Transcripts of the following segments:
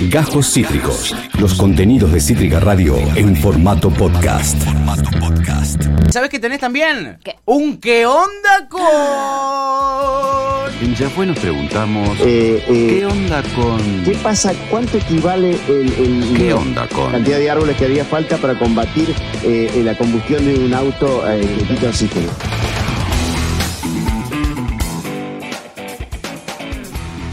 Gajos Cítricos. Los contenidos de Cítrica Radio en formato podcast. ¿Sabes qué tenés también? ¿Qué? Un qué onda con... En Ya fue nos preguntamos, Eh, eh, ¿qué onda con...? ¿Qué pasa? ¿Cuánto equivale el, el- ¿Qué onda con...? cantidad de árboles que haría falta para combatir eh, la combustión de un auto eh,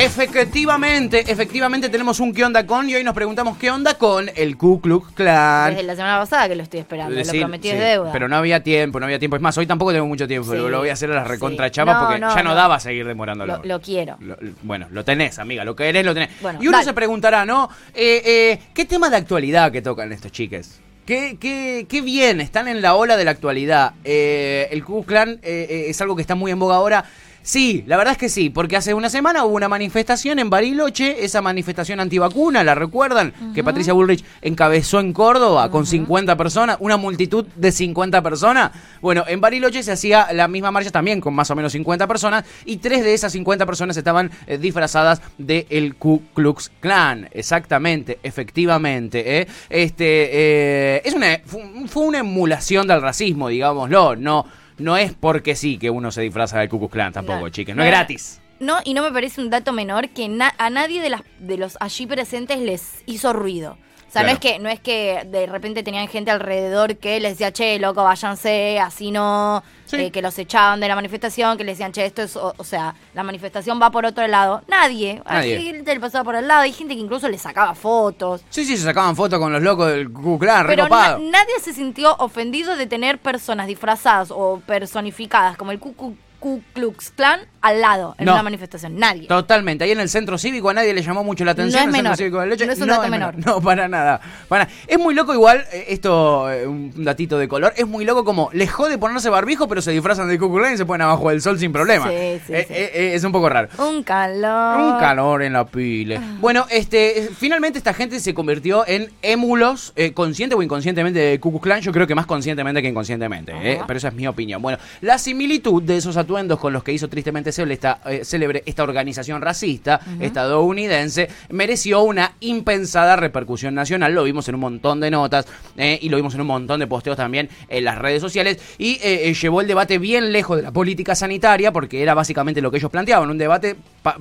Efectivamente, efectivamente tenemos un qué onda con y hoy nos preguntamos qué onda con el Ku Klux Klan. Desde la semana pasada que lo estoy esperando. Lo prometí sí, es deuda. Pero no había tiempo, no había tiempo. Es más, hoy tampoco tengo mucho tiempo, Sí, pero lo voy a hacer a la recontra sí. chapa No, porque no, ya no, no. daba seguir demorándolo. Lo, lo quiero. Lo- bueno, lo tenés, amiga, lo querés, lo tenés. Bueno, y uno dale. se preguntará, ¿no? Eh, eh, ¿Qué tema de actualidad que tocan estos chiques? ¿Qué, qué, qué bien, están en la ola de la actualidad. Eh, el Ku Klux Klan eh, eh, es algo que está muy en boga ahora. Sí, la verdad es que sí, porque hace una semana hubo una manifestación en Bariloche, esa manifestación antivacuna, ¿la recuerdan? Que Patricia Bullrich encabezó en Córdoba con 50 personas, una multitud de 50 personas. Bueno, en Bariloche se hacía la misma marcha también con más o menos 50 personas y tres de esas 50 personas estaban eh, disfrazadas del Ku Klux Klan. Exactamente, efectivamente. ¿eh? Este, eh, es una, fu- fue una emulación del racismo, digámoslo, no... No es porque sí que uno se disfraza del Ku Klan tampoco, No. chicas. No es gratis. No, y no me parece un dato menor que na- a nadie de, las, de los allí presentes les hizo ruido. O sea, no, es que, no es que de repente tenían gente alrededor que les decía, che, loco, váyanse, así no, Sí. eh, que los echaban de la manifestación, que les decían, che, esto es, o, o sea, la manifestación va por otro lado. Nadie. Nadie. Hay gente le pasaba por el lado, hay gente que incluso le sacaba fotos. Sí, sí, se sacaban fotos con los locos del Ku Klux Pero na- nadie se sintió ofendido de tener personas disfrazadas o personificadas como el Ku, Ku- Ku Klux Klan al lado en No. una manifestación. Nadie. Totalmente. Ahí en el centro cívico a nadie le llamó mucho la atención. No es menor. cívico de Leche. No es un dato menor. No, para nada. Para. Es muy loco igual, eh, esto, eh, un datito de color, es muy loco como les jode ponerse barbijo, pero se disfrazan de Ku Klux Klan y se ponen abajo del sol sin problema. Sí, sí, Eh, sí. eh, es un poco raro. Un calor. Un calor en la pile. Bueno, este, finalmente esta gente se convirtió en émulos, eh, consciente o inconscientemente de Ku Klux Klan. Yo creo que más conscientemente que inconscientemente, pero esa es mi opinión. Bueno, la similitud de esos atuendos con los que hizo tristemente célebre esta, eh, célebre esta organización racista estadounidense mereció una impensada repercusión nacional. Lo vimos en un montón de notas eh, y lo vimos en un montón de posteos también en las redes sociales y eh, eh, llevó el debate bien lejos de la política sanitaria porque era básicamente lo que ellos planteaban, un debate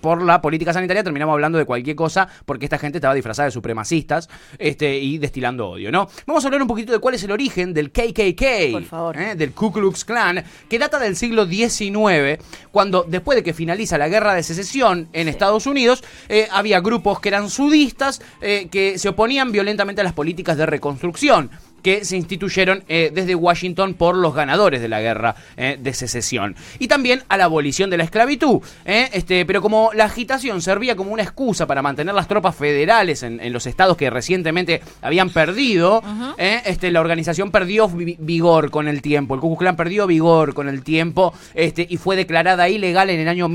por la política sanitaria terminamos hablando de cualquier cosa porque esta gente estaba disfrazada de supremacistas este, y destilando odio, ¿no? Vamos a hablar un poquito de cuál es el origen del KKK, Por favor. ¿eh? del Ku Klux Klan, que data del siglo XIX, cuando después de que finaliza la guerra de secesión en Estados Unidos, eh, había grupos que eran sudistas eh, que se oponían violentamente a las políticas de reconstrucción que se instituyeron eh, desde Washington por los ganadores de la guerra eh, de secesión. Y también a la abolición de la esclavitud. eh, este, pero como la agitación servía como una excusa para mantener las tropas federales en, en los estados que recientemente habían perdido, eh, este, la organización perdió vi- vigor con el tiempo. El Ku Klux Klan perdió vigor con el tiempo este, y fue declarada ilegal en el año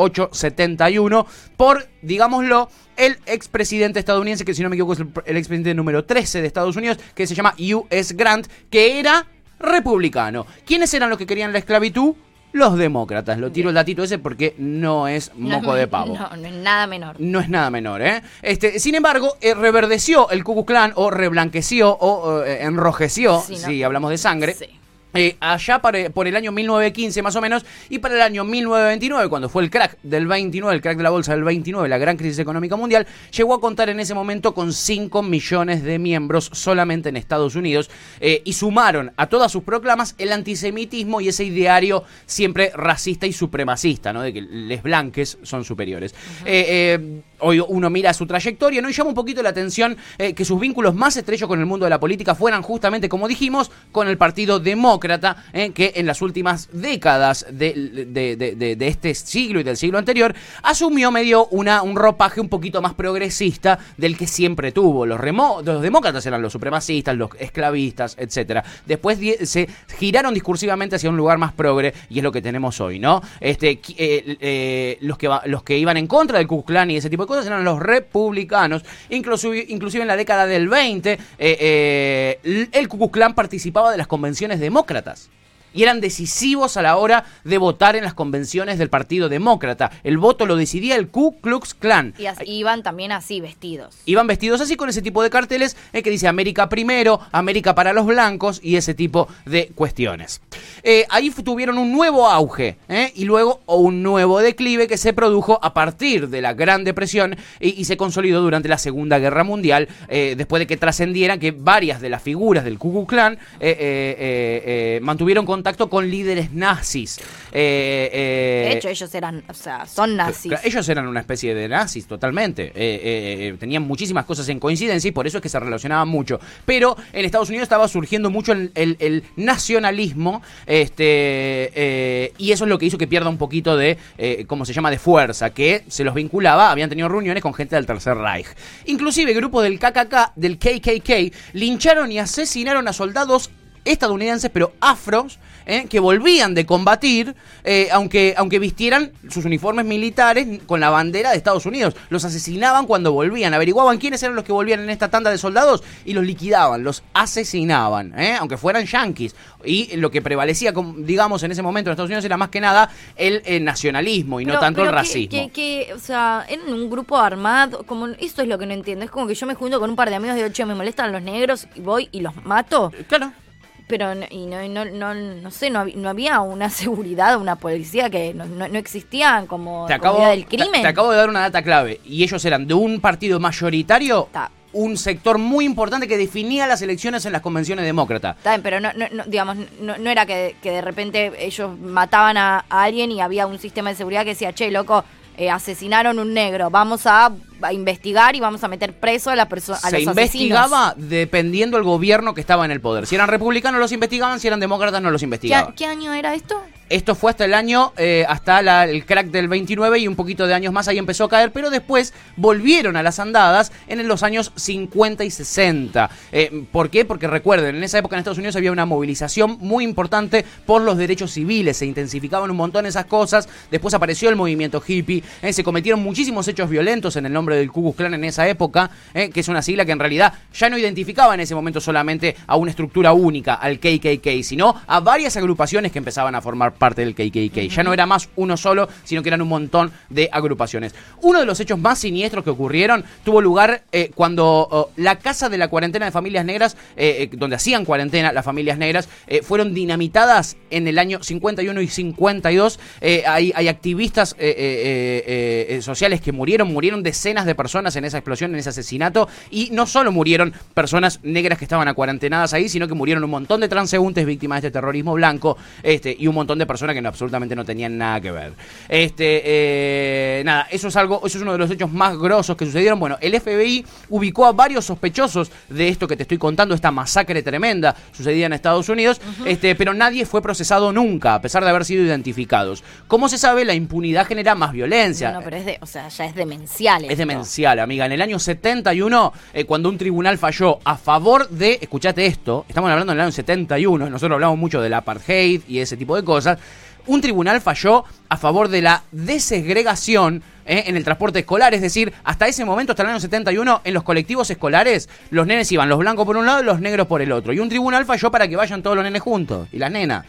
1871 por, digámoslo, el expresidente estadounidense, que si no me equivoco es el, el expresidente número 13 de Estados Unidos, que se llama U.S. Grant, que era republicano. ¿Quiénes eran los que querían la esclavitud? Los demócratas. Lo tiro el datito ese porque no es moco de pavo. No, no es nada menor. No es nada menor, ¿eh? Este, sin embargo, eh, reverdeció el Ku Klux Klan o reblanqueció o eh, enrojeció, Sí, ¿no? si hablamos de sangre. Sí. Eh, allá para- por el año 1915 más o menos y para el año 1929 cuando fue el crack del 29 el crack de la bolsa del 29 la gran crisis económica mundial llegó a contar en ese momento con 5 millones de miembros solamente en Estados Unidos eh, y sumaron a todas sus proclamas el antisemitismo y ese ideario siempre racista y supremacista ¿no? de que les blanques son superiores eh, hoy uno mira su trayectoria, ¿no? Y llama un poquito la atención eh, que sus vínculos más estrechos con el mundo de la política fueran justamente, como dijimos, con el Partido Demócrata, eh, que en las últimas décadas de, este siglo y del siglo anterior asumió medio una, un ropaje un poquito más progresista del que siempre tuvo. Los, los demócratas eran los supremacistas, los esclavistas, etcétera. Después se giraron discursivamente hacia un lugar más progre y es lo que tenemos hoy, ¿no? Este, eh, eh, los, que los que iban en contra del Ku Klan y ese tipo de cosas eran los republicanos. Inclusive, inclusive en la década del 20, eh, eh, el Ku Klux Klan participaba de las convenciones demócratas. Y eran decisivos a la hora de votar en las convenciones del Partido Demócrata. El voto lo decidía el Ku Klux Klan. Y iban también así vestidos. Iban vestidos así con ese tipo de carteles eh, que dice América primero, América para los blancos y ese tipo de cuestiones. Eh, ahí tuvieron un nuevo auge eh, y luego un nuevo declive que se produjo a partir de la Gran Depresión y, y se consolidó durante la Segunda Guerra Mundial, eh, después de que trascendieran que varias de las figuras del Ku Klux Klan mantuvieron contacto con líderes nazis. Eh, eh, De hecho, ellos eran, o sea, son nazis. Ellos eran una especie de nazis totalmente. Eh, tenían muchísimas cosas en coincidencia y por eso es que se relacionaban mucho. Pero en Estados Unidos estaba surgiendo mucho el, el- el nacionalismo este, y eso es lo que hizo que pierda un poquito de, ¿cómo se llama?, de fuerza, que se los vinculaba, habían tenido reuniones con gente del Tercer Reich. Inclusive grupos del KKK, del KKK, lincharon y asesinaron a soldados estadounidenses, pero afros, ¿eh? que volvían de combatir, eh, aunque, aunque vistieran sus uniformes militares con la bandera de Estados Unidos. Los asesinaban cuando volvían, averiguaban quiénes eran los que volvían en esta tanda de soldados y los liquidaban, los asesinaban, ¿eh? aunque fueran yanquis. Y lo que prevalecía, digamos, en ese momento en Estados Unidos era más que nada el, eh, nacionalismo y no tanto el que- racismo. Que, que, o sea, eran un grupo armado, como esto es lo que no entiendo, es como que yo me junto con un par de amigos y digo, che, me molestan los negros y voy y los mato, Claro. Pero no- y no, no, no, no sé, no, no había una seguridad, una policía que no, no, no existían como te acabo, del crimen. te acabo de dar una data clave. Y ellos eran de un partido mayoritario, Ta. un sector muy importante que definía las elecciones en las convenciones demócratas. Está bien, pero no, digamos, no, no era que, que de repente ellos mataban a, a alguien y había un sistema de seguridad que decía, che, loco, eh, asesinaron un negro, vamos a, a investigar y vamos a meter preso a la persona Se los investigaba dependiendo del gobierno que estaba en el poder. Si eran republicanos los investigaban, si eran demócratas no los ¿Qué, investigaban. qué año era esto? Esto fue hasta el año, eh, hasta la- el crack del 29 y un poquito de años más ahí empezó a caer, pero después volvieron a las andadas en los años 50 y 60. Eh, ¿Por qué? Porque recuerden, en esa época en Estados Unidos había una movilización muy importante por los derechos civiles, se intensificaban un montón esas cosas, después apareció el movimiento hippie, eh, se cometieron muchísimos hechos violentos en el nombre del Ku Klux Klan en esa época, eh, que es una sigla que en realidad ya no identificaba en ese momento solamente a una estructura única, al KKK, sino a varias agrupaciones que empezaban a formar parte del KKK. Ya no era más uno solo, sino que eran un montón de agrupaciones. Uno de los hechos más siniestros que ocurrieron tuvo lugar eh, cuando oh, la casa de la cuarentena de familias negras, eh, donde hacían cuarentena las familias negras, fueron dinamitadas en el año 51 y 52. Eh, hay, hay activistas sociales que murieron, murieron decenas de personas en esa explosión, en ese asesinato, y no solo murieron personas negras que estaban acuarentenadas ahí, sino que murieron un montón de transeúntes víctimas de este terrorismo blanco, este, y un montón de personas que no, absolutamente no tenían nada que ver. Este, eh, nada, eso es algo, eso es uno de los hechos más grosos que sucedieron. Bueno, el FBI ubicó a varios sospechosos de esto que te estoy contando, esta masacre tremenda sucedida en Estados Unidos, este, pero nadie fue procesado nunca, a pesar de haber sido identificados. Como se sabe, la impunidad genera más violencia. No, no, pero es de, o sea, ya es demencial. Es esto. Demencial, amiga. En el año 71, eh, cuando un tribunal falló a favor de, escuchate esto, estamos hablando del año 71, nosotros hablamos mucho del apartheid y ese tipo de cosas, un tribunal falló a favor de la desegregación eh, en el transporte escolar, es decir, hasta ese momento, hasta el año 71, en los colectivos escolares, los nenes iban los blancos por un lado y los negros por el otro. Y un tribunal falló para que vayan todos los nenes juntos, y las nenas,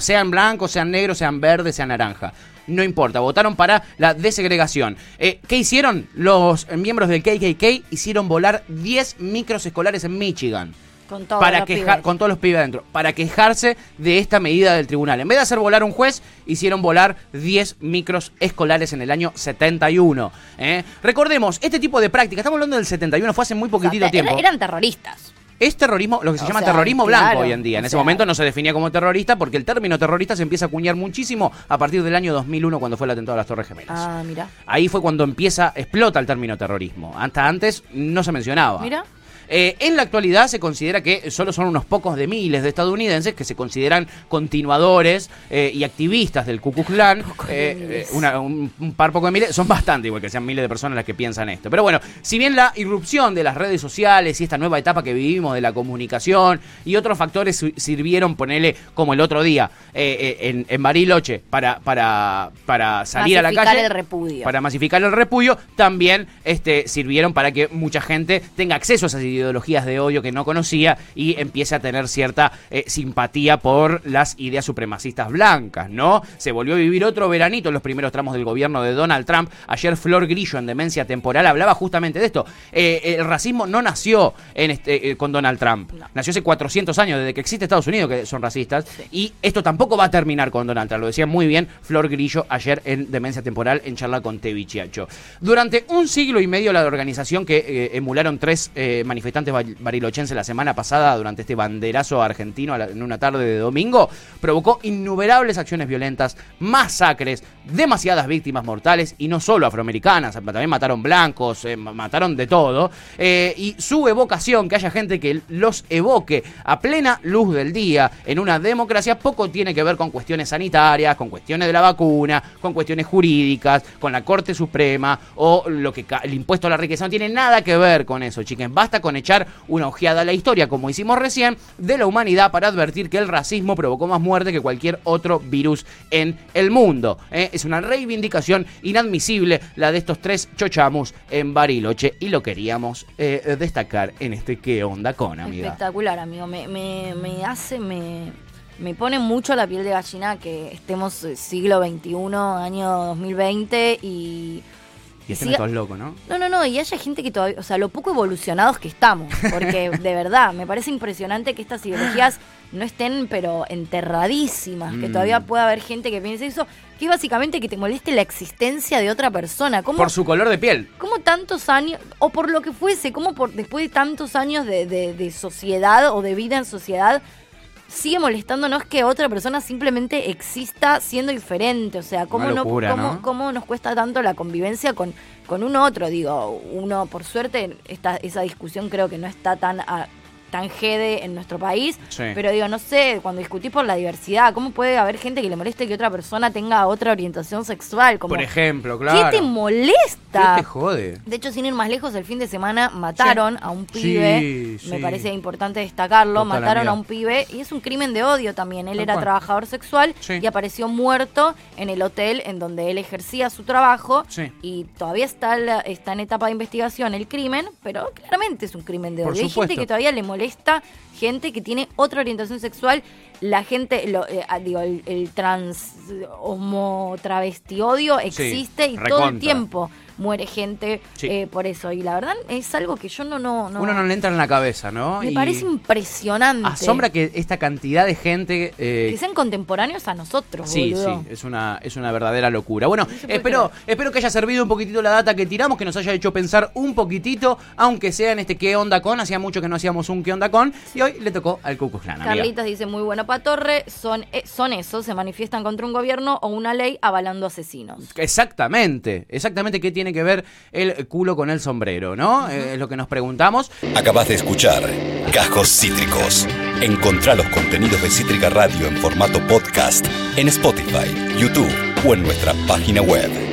sean blancos, sean negros, sean verdes, sean naranja. No importa, votaron para la desegregación. Eh, ¿Qué hicieron? Los miembros del KKK hicieron volar 10 micros escolares en Michigan. Con todos para los quejar, pibes. con todos los pibes adentro, para quejarse de esta medida del tribunal. En vez de hacer volar un juez, hicieron volar 10 micros escolares en el año 71. ¿eh? Recordemos, este tipo de práctica, estamos hablando del 71, fue hace muy O sea, poquitito te- tiempo. Eran terroristas. Es terrorismo, lo que se O llama sea, terrorismo claro, blanco hoy en día. En ese sea- momento no se definía como terrorista porque el término terrorista se empieza a acuñar muchísimo a partir del año 2001 cuando fue el atentado a las Torres Gemelas. Ah, mira. Ahí fue cuando empieza, explota el término terrorismo. Hasta antes no se mencionaba. Mira. Eh, en la actualidad se considera que solo son unos pocos de miles de estadounidenses que se consideran continuadores eh, y activistas del Ku Klux Klan. Eh, una- un, un par poco de miles, son bastante igual que sean miles de personas las que piensan esto. Pero bueno, si bien la irrupción de las redes sociales y esta nueva etapa que vivimos de la comunicación y otros factores sirvieron, ponele como el otro día en, en Bariloche para, para, para salir a la Masificar calle. el repudio. Para masificar el repudio, también este, sirvieron para que mucha gente tenga acceso a esas ideologías ideologías de odio que no conocía y empiece a tener cierta eh, simpatía por las ideas supremacistas blancas, ¿no? Se volvió a vivir otro veranito en los primeros tramos del gobierno de Donald Trump. Ayer Flor Grillo en Demencia Temporal hablaba justamente de esto. Eh, el racismo no nació en este, eh, con Donald Trump. Nació hace 400 años, desde que existe Estados Unidos, que son racistas. Y esto tampoco va a terminar con Donald Trump. Lo decía muy bien Flor Grillo ayer en Demencia Temporal en charla con Tevichiacho. Durante un siglo y medio la organización que eh, emularon tres eh, manifestantes barilochenses la semana pasada durante este banderazo argentino en una tarde de domingo provocó innumerables acciones violentas, masacres, demasiadas víctimas mortales y no solo afroamericanas, también mataron blancos, eh, mataron de todo. y su evocación, que haya gente que los evoque a plena luz del día en una democracia, poco tiene que ver con cuestiones sanitarias, con cuestiones de la vacuna, con cuestiones jurídicas, con la Corte Suprema o lo que el impuesto a la riqueza. No tiene nada que ver con eso, chiquen. Basta con echar una ojeada a la historia, como hicimos recién, de la humanidad para advertir que el racismo provocó más muerte que cualquier otro virus en el mundo. ¿eh? Es una reivindicación inadmisible la de estos tres chochamos en Bariloche y lo queríamos eh, destacar en este qué onda con, amiga. Espectacular, amigo. Me, me, me hace, me, me pone mucho la piel de gallina que estemos eh, siglo XXI, año 2020 y... Y estén todos locos, ¿no? No, no, no, y haya gente que todavía, o sea, lo poco evolucionados que estamos, porque de verdad, me parece impresionante que estas ideologías no estén, pero enterradísimas, que todavía mm. pueda haber gente que piense eso, que básicamente que te moleste la existencia de otra persona. ¿Cómo, por su color de piel. ¿Cómo tantos años, o por lo que fuese, cómo por, después de tantos años de, de sociedad o de vida en sociedad, sigue molestándonos que otra persona simplemente exista siendo diferente. O sea, ¿cómo, no, cómo, nos cuesta tanto la convivencia con, con un otro? Digo, uno, por suerte, esta, esa discusión creo que no está tan tan jede en nuestro país. Pero digo, no sé, cuando discutís por la diversidad, ¿cómo puede haber gente que le moleste que otra persona tenga otra orientación sexual? Como, por ejemplo, claro. ¿Qué te molesta? ¿Qué te jode? De hecho, sin ir más lejos, el fin de semana mataron a un pibe. Me parece importante destacarlo. mataron a un pibe y es un crimen de odio también. Él era trabajador sexual y apareció muerto en el hotel en donde él ejercía su trabajo. Y todavía está, está en etapa de investigación el crimen, pero claramente es un crimen de odio. Hay gente que todavía le molesta esta gente que tiene otra orientación sexual. La gente, lo, eh, ah, digo, el, trans homo travesti odio existe y todo el tiempo muere gente eh, por eso. Y la verdad es algo que yo no... no, Uno no le entra en la cabeza, ¿no? Me parece impresionante. Asombra que esta cantidad de gente... Eh, que sean contemporáneos a nosotros, Sí, sí, es una, es una verdadera locura. Bueno, espero, espero que haya servido un poquitito la data que tiramos, que nos haya hecho pensar un poquitito, aunque sea en este qué onda con, hacía mucho que no hacíamos un qué onda con, y hoy le tocó al Cucu Clan. Carlitos dice, muy bueno para Torre, son, eh, son esos, se manifiestan contra un gobierno o una ley avalando asesinos. Exactamente, exactamente qué tiene que ver el culo con el sombrero, ¿no? Eh, es lo que nos preguntamos. Acabas de escuchar Cajos Cítricos. Encontrá los contenidos de Cítrica Radio en formato podcast en Spotify, YouTube o en nuestra página web.